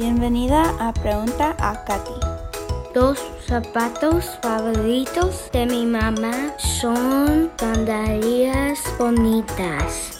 Bienvenida a Pregunta a Katy. Los zapatos favoritos de mi mamá son sandalias bonitas.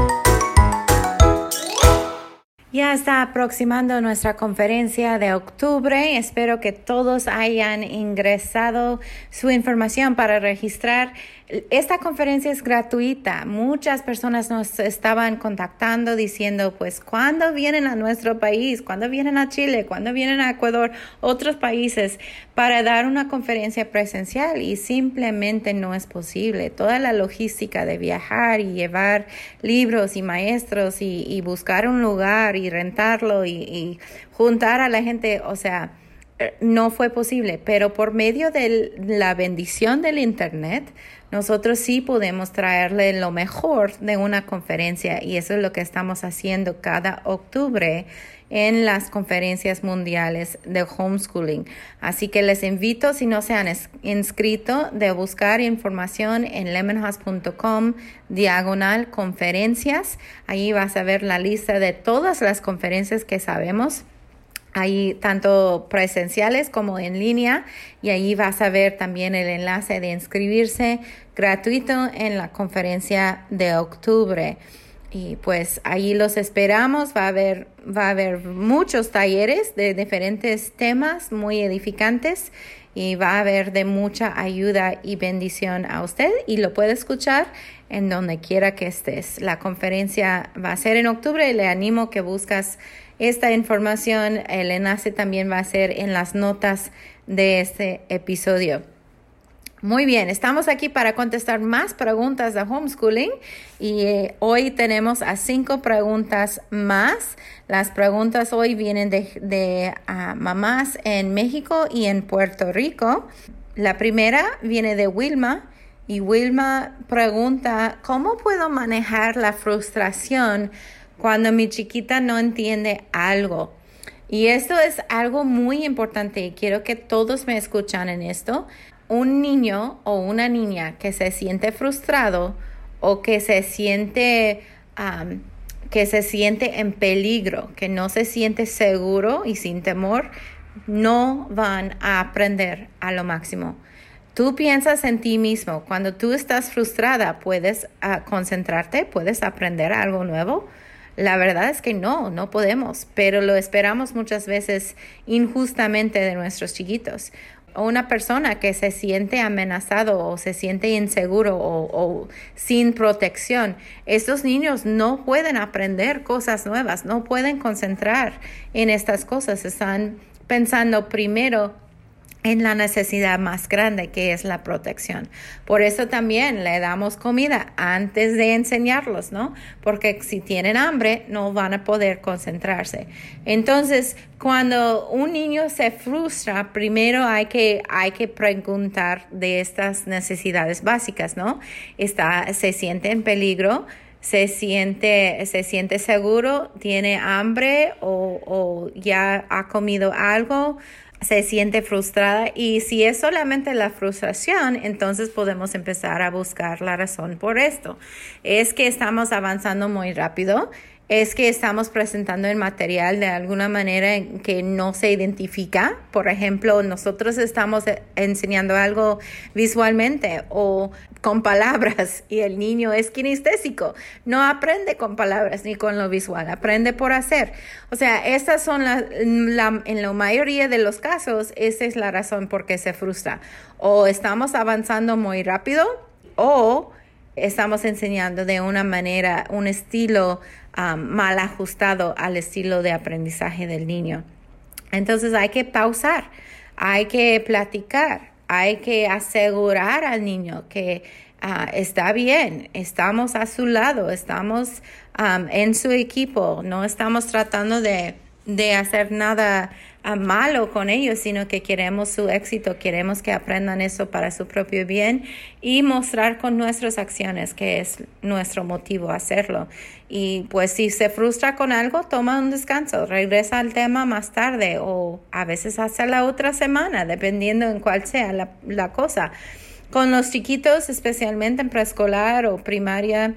Ya está aproximando nuestra conferencia de octubre. Espero que todos hayan ingresado su información para registrar. Esta conferencia es gratuita. Muchas personas nos estaban contactando diciendo, pues, ¿cuándo vienen a nuestro país? ¿Cuándo vienen a Chile? ¿Cuándo vienen a Ecuador? Otros países para dar una conferencia presencial y simplemente no es posible. Toda la logística de viajar y llevar libros y maestros y, y buscar un lugar y rentarlo y, y juntar a la gente, o sea, no fue posible, pero por medio de la bendición del Internet, nosotros sí podemos traerle lo mejor de una conferencia y eso es lo que estamos haciendo cada octubre en las conferencias mundiales de homeschooling. Así que les invito, si no se han inscrito, de buscar información en lemonhouse.com diagonal conferencias. Ahí vas a ver la lista de todas las conferencias que sabemos Ahí tanto presenciales como en línea y ahí vas a ver también el enlace de inscribirse gratuito en la conferencia de octubre. Y pues ahí los esperamos, va a haber, va a haber muchos talleres de diferentes temas muy edificantes y va a haber de mucha ayuda y bendición a usted y lo puede escuchar en donde quiera que estés. La conferencia va a ser en octubre y le animo que buscas esta información, el enlace también va a ser en las notas de este episodio. Muy bien, estamos aquí para contestar más preguntas de homeschooling y eh, hoy tenemos a cinco preguntas más. Las preguntas hoy vienen de, ah, mamás en México y en Puerto Rico. La primera viene de Wilma y Wilma pregunta, ¿cómo puedo manejar la frustración cuando mi chiquita no entiende algo. Y esto es algo muy importante y quiero que todos me escuchan en esto. Un niño o una niña que se siente frustrado o que se siente que se siente en peligro, que no se siente seguro y sin temor, no van a aprender a lo máximo. Tú piensas en ti mismo. Cuando tú estás frustrada, puedes ah, concentrarte, puedes aprender algo nuevo la verdad es que no, no podemos, pero lo esperamos muchas veces injustamente de nuestros chiquitos. O una persona que se siente amenazado o se siente inseguro o, o, sin protección, estos niños no pueden aprender cosas nuevas, no pueden concentrar en estas cosas, están pensando primero en la necesidad más grande que es la protección. Por eso también le damos comida antes de enseñarlos, ¿no? Porque si tienen hambre no van a poder concentrarse. Entonces, cuando un niño se frustra, primero hay que, hay que preguntar de estas necesidades básicas, ¿no? Está, se siente en peligro, se siente, se siente seguro, tiene hambre o, o ya ha comido algo se siente frustrada y si es solamente la frustración, entonces podemos empezar a buscar la razón por esto. Es que estamos avanzando muy rápido, es que estamos presentando el material de alguna manera que no se identifica. Por ejemplo, nosotros estamos enseñando algo visualmente o con palabras y el niño es kinestésico. No aprende con palabras ni con lo visual, aprende por hacer. O sea, estas son las, en la mayoría de los casos, esa es la razón por qué se frustra. O estamos avanzando muy rápido o estamos enseñando de una manera, un estilo Mal ajustado al estilo de aprendizaje del niño. Entonces hay que pausar, hay que platicar, hay que asegurar al niño que uh, está bien, estamos a su lado, estamos en su equipo, no estamos tratando de, de hacer nada malo con ellos, sino que queremos su éxito, queremos que aprendan eso para su propio bien y mostrar con nuestras acciones que es nuestro motivo hacerlo. Y pues si se frustra con algo, toma un descanso, regresa al tema más tarde o a veces hasta la otra semana, dependiendo en cuál sea la, la cosa. Con los chiquitos, especialmente en preescolar o primaria,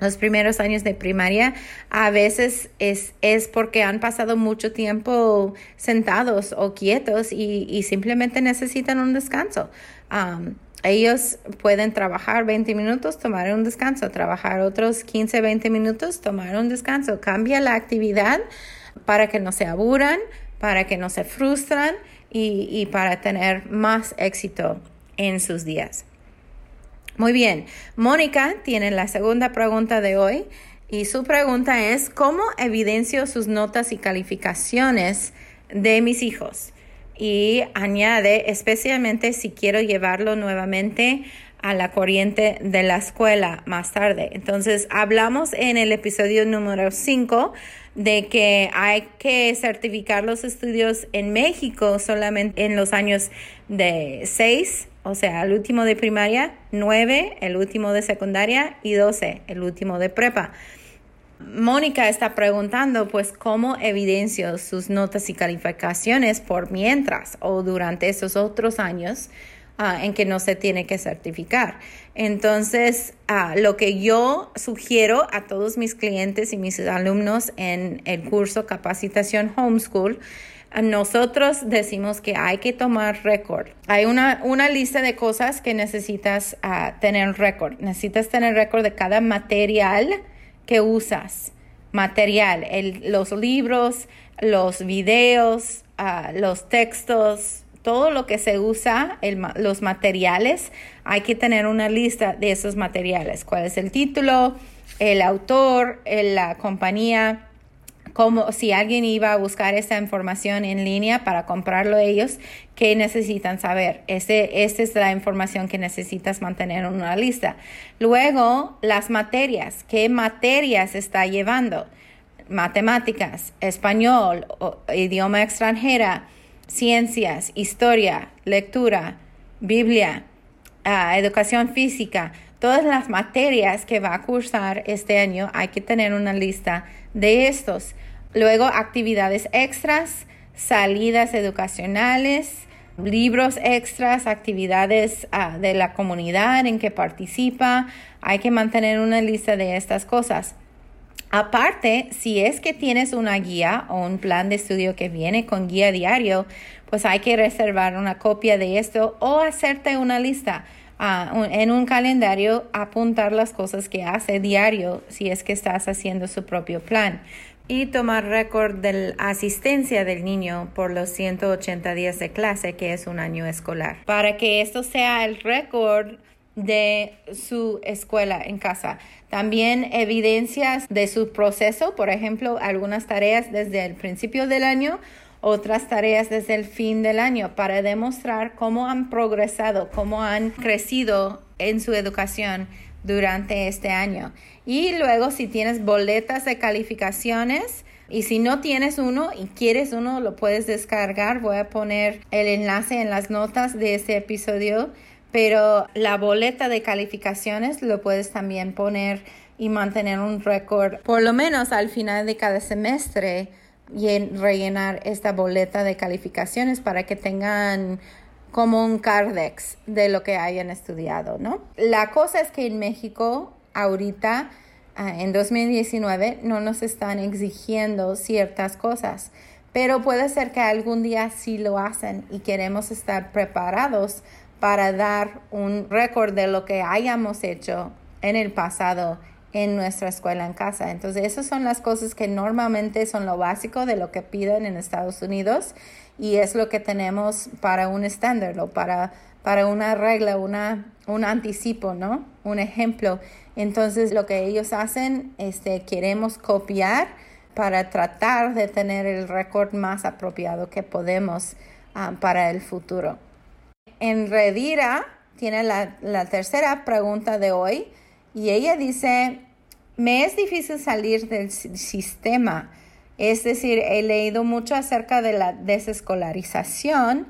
los primeros años de primaria, a veces es, es porque han pasado mucho tiempo sentados o quietos y, simplemente necesitan un descanso. Um, ellos pueden trabajar 20 minutos, tomar un descanso, trabajar otros 15, 20 minutos, tomar un descanso. Cambia la actividad para que no se aburran, para que no se frustran y, y para tener más éxito en sus días. Muy bien, Mónica tiene la segunda pregunta de hoy y su pregunta es, ¿cómo evidencio sus notas y calificaciones de mis hijos? Y añade, especialmente si quiero llevarlo nuevamente a la corriente de la escuela más tarde. Entonces, hablamos en el episodio número 5 de que hay que certificar los estudios en México solamente en los años de 6 o sea, el último de primaria, 9, el último de secundaria y 12, el último de prepa. Mónica está preguntando, pues, ¿cómo evidencio sus notas y calificaciones por mientras o durante esos otros años ah, en que no se tiene que certificar? Entonces, ah, lo que yo sugiero a todos mis clientes y mis alumnos en el curso Capacitación Homeschool nosotros decimos que hay que tomar récord. Hay una, una, lista de cosas que necesitas uh, tener récord. Necesitas tener récord de cada material que usas. Material, el, los libros, los videos, uh, los textos, todo lo que se usa, los materiales, hay que tener una lista de esos materiales. ¿Cuál es el título? El autor, la compañía, como si alguien iba a buscar esa información en línea para comprarlo ellos, ¿qué necesitan saber? Ese, esa es la información que necesitas mantener en una lista. Luego, las materias. ¿Qué materias está llevando? Matemáticas, español, idioma extranjera, ciencias, historia, lectura, Biblia, ah, educación física. Todas las materias que va a cursar este año hay que tener una lista de estos. Luego, actividades extras, salidas educacionales, libros extras, actividades ah, de la comunidad en que participa. Hay que mantener una lista de estas cosas. Aparte, si es que tienes una guía o un plan de estudio que viene con guía diario, pues hay que reservar una copia de esto o hacerte una lista. Ah, en un calendario apuntar las cosas que hace diario si es que estás haciendo su propio plan y tomar récord de la asistencia del niño por los 180 días de clase, que es un año escolar. Para que esto sea el récord de su escuela en casa. También evidencias de su proceso, por ejemplo, algunas tareas desde el principio del año, otras tareas desde el fin del año, para demostrar cómo han progresado, cómo han crecido en su educación durante este año. Y luego si tienes boletas de calificaciones y si no tienes uno y quieres uno, lo puedes descargar. Voy a poner el enlace en las notas de este episodio. Pero la boleta de calificaciones lo puedes también poner y mantener un récord, por lo menos al final de cada semestre, y rellenar esta boleta de calificaciones para que tengan como un cardex de lo que hayan estudiado, ¿no? La cosa es que en México ahorita, ah, en 2019, no nos están exigiendo ciertas cosas, pero puede ser que algún día sí lo hacen y queremos estar preparados para dar un récord de lo que hayamos hecho en el pasado en nuestra escuela en casa. Entonces, esas son las cosas que normalmente son lo básico de lo que piden en Estados Unidos y es lo que tenemos para un estándar o para, para una regla, una, un anticipo, ¿no? Un ejemplo. Entonces, lo que ellos hacen, este, queremos copiar para tratar de tener el récord más apropiado que podemos ah, para el futuro. En Redira tiene la, la tercera pregunta de hoy y ella dice, me es difícil salir del sistema Es decir, he leído mucho acerca de la desescolarización,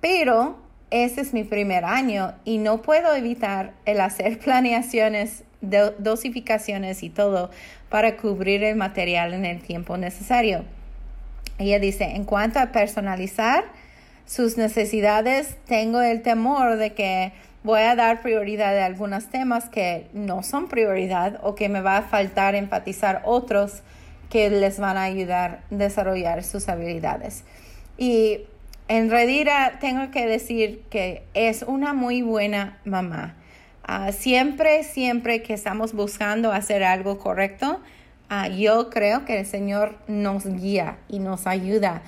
pero este es mi primer año y no puedo evitar el hacer planeaciones, dosificaciones y todo para cubrir el material en el tiempo necesario. Ella dice, en cuanto a personalizar sus necesidades, tengo el temor de que voy a dar prioridad a algunos temas que no son prioridad o que me va a faltar enfatizar otros que les van a ayudar a desarrollar sus habilidades. Y en Redira tengo que decir que es una muy buena mamá. Ah, siempre, siempre que estamos buscando hacer algo correcto, ah, yo creo que el Señor nos guía y nos ayuda.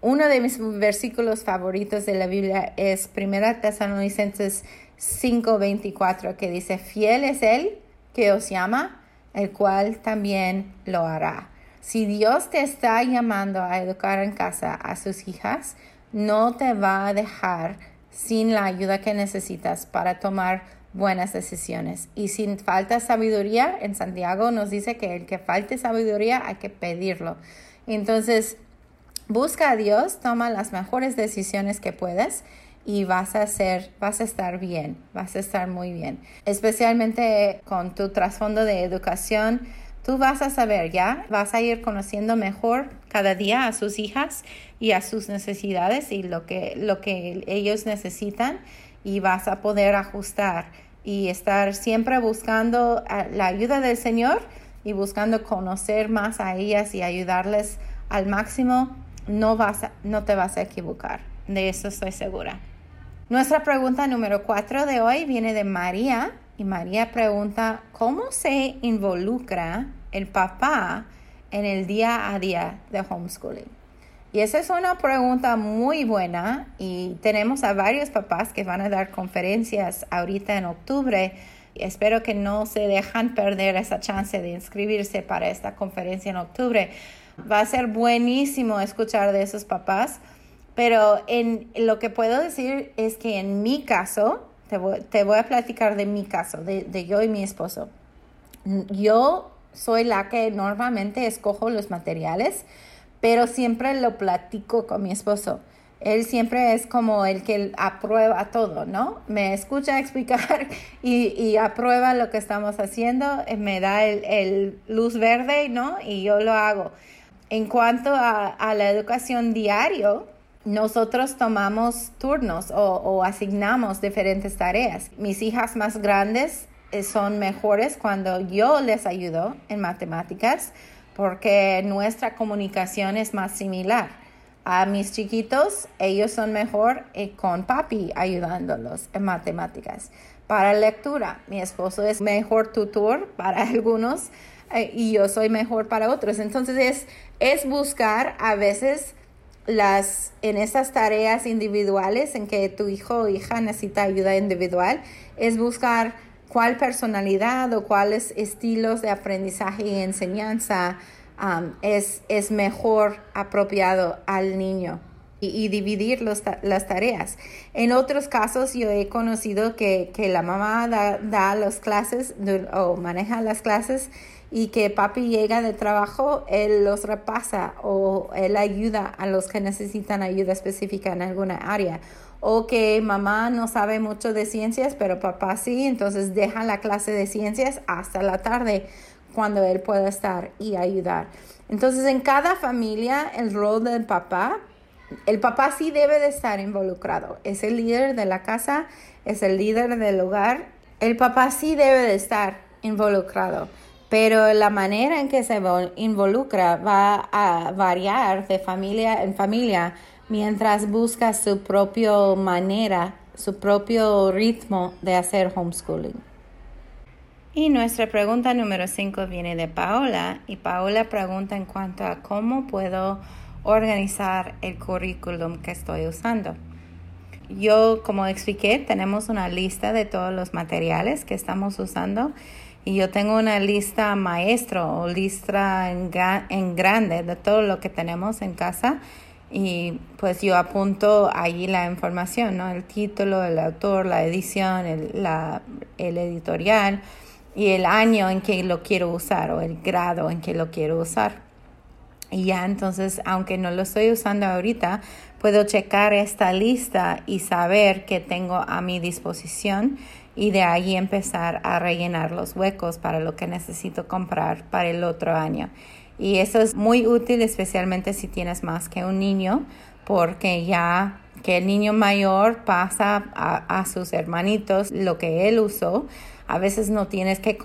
Uno de mis versículos favoritos de la Biblia es 1 Tesalonicenses 5:24 que dice, fiel es Él que os llama, el cual también lo hará. Si Dios te está llamando a educar en casa a sus hijas, no te va a dejar sin la ayuda que necesitas para tomar buenas decisiones. Y sin falta sabiduría, en Santiago nos dice que el que falte sabiduría hay que pedirlo. Entonces, busca a Dios, toma las mejores decisiones que puedes y vas a ser, vas a estar bien, vas a estar muy bien. Especialmente con tu trasfondo de educación, tú vas a saber ya, vas a ir conociendo mejor cada día a sus hijas y a sus necesidades y lo que, lo que ellos necesitan y vas a poder ajustar y estar siempre buscando la ayuda del Señor y buscando conocer más a ellas y ayudarles al máximo, no, vas no te vas a equivocar. De eso estoy segura. Nuestra pregunta número cuatro de hoy viene de María y María pregunta, ¿cómo se involucra el papá en el día a día de homeschooling? Y esa es una pregunta muy buena y tenemos a varios papás que van a dar conferencias ahorita en octubre. Espero que no se dejan perder esa chance de inscribirse para esta conferencia en octubre. Va a ser buenísimo escuchar de esos papás, pero en lo que puedo decir es que en mi caso, te voy, a platicar de mi caso, de, de yo y mi esposo. Yo soy la que normalmente escojo los materiales, pero siempre lo platico con mi esposo. Él siempre es como el que aprueba todo, ¿no? Me escucha explicar y, aprueba lo que estamos haciendo, eh, me da el, luz verde, ¿no? Y yo lo hago. En cuanto a, la educación diario, nosotros tomamos turnos o, asignamos diferentes tareas. Mis hijas más grandes eh, son mejores cuando yo les ayudo en matemáticas porque nuestra comunicación es más similar. A mis chiquitos, ellos son mejor eh, con papi ayudándolos en matemáticas. Para lectura, mi esposo es mejor tutor para algunos eh, y yo soy mejor para otros. Entonces es, es buscar a veces las en esas tareas individuales en que tu hijo o hija necesita ayuda individual, es buscar cuál personalidad o cuáles estilos de aprendizaje y enseñanza um, es, es mejor apropiado al niño y, dividir las tareas. En otros casos yo he conocido que, la mamá da, las clases o maneja las clases y que papi llega de trabajo, él los repasa o él ayuda a los que necesitan ayuda específica en alguna área o que mamá no sabe mucho de ciencias, pero papá sí, entonces deja la clase de ciencias hasta la tarde cuando él pueda estar y ayudar. Entonces, en cada familia, el rol del papá, el papá sí debe de estar involucrado. Es el líder de la casa, es el líder del hogar. El papá sí debe de estar involucrado, pero la manera en que se involucra va a variar de familia en familia mientras busca su propia manera, su propio ritmo de hacer homeschooling. Y nuestra pregunta número 5 viene de Paola y Paola pregunta en cuanto a cómo puedo organizar el currículum que estoy usando. Yo, como expliqué, tenemos una lista de todos los materiales que estamos usando y yo tengo una lista maestro o lista en, en grande de todo lo que tenemos en casa y pues yo apunto allí la información, ¿no? El título, el autor, la edición, el, la, el editorial y el año en que lo quiero usar o el grado en que lo quiero usar. Y ya entonces, aunque no lo estoy usando ahorita, puedo checar esta lista y saber que tengo a mi disposición y de ahí empezar a rellenar los huecos para lo que necesito comprar para el otro año. Y eso es muy útil especialmente si tienes más que un niño porque ya que el niño mayor pasa a, sus hermanitos lo que él usó, a veces no tienes que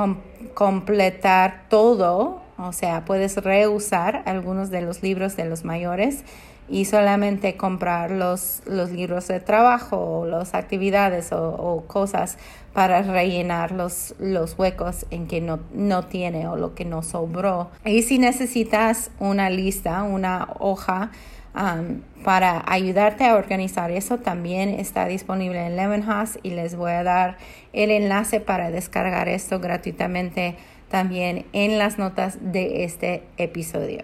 completar todo o sea, puedes reusar algunos de los libros de los mayores y solamente comprar los, los libros de trabajo o las actividades o, cosas para rellenar los, los huecos en que no, no tiene o lo que no sobró. Y si necesitas una lista, una hoja, um, para ayudarte a organizar eso también está disponible en Lemonhouse y les voy a dar el enlace para descargar esto gratuitamente también en las notas de este episodio.